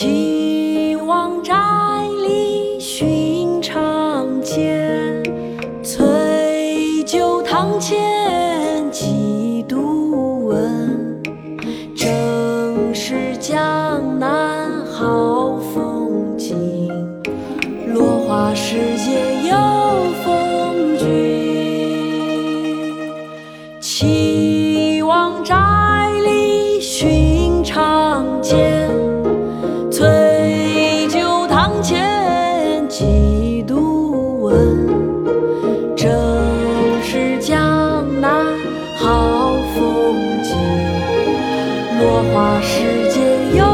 岐王寨里寻常见，翠酒堂前几度闻。正是江南好风景，落花时节又逢君。岐王寨里寻常见，落花时节有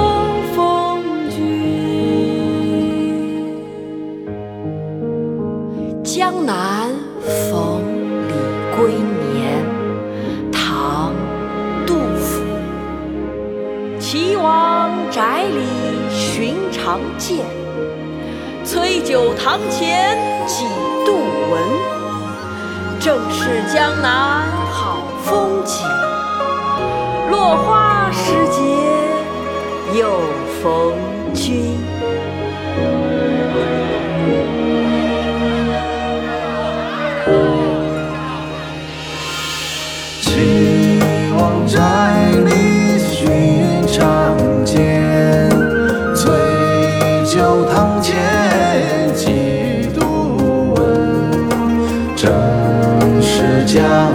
风君。江南逢李龟年，唐·杜甫。岐王宅里寻常见，崔九堂前几度闻。正是江南好风景，节有逢君。岐王寨里寻常见，翠酒堂前几度闻。正是江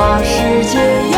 把时间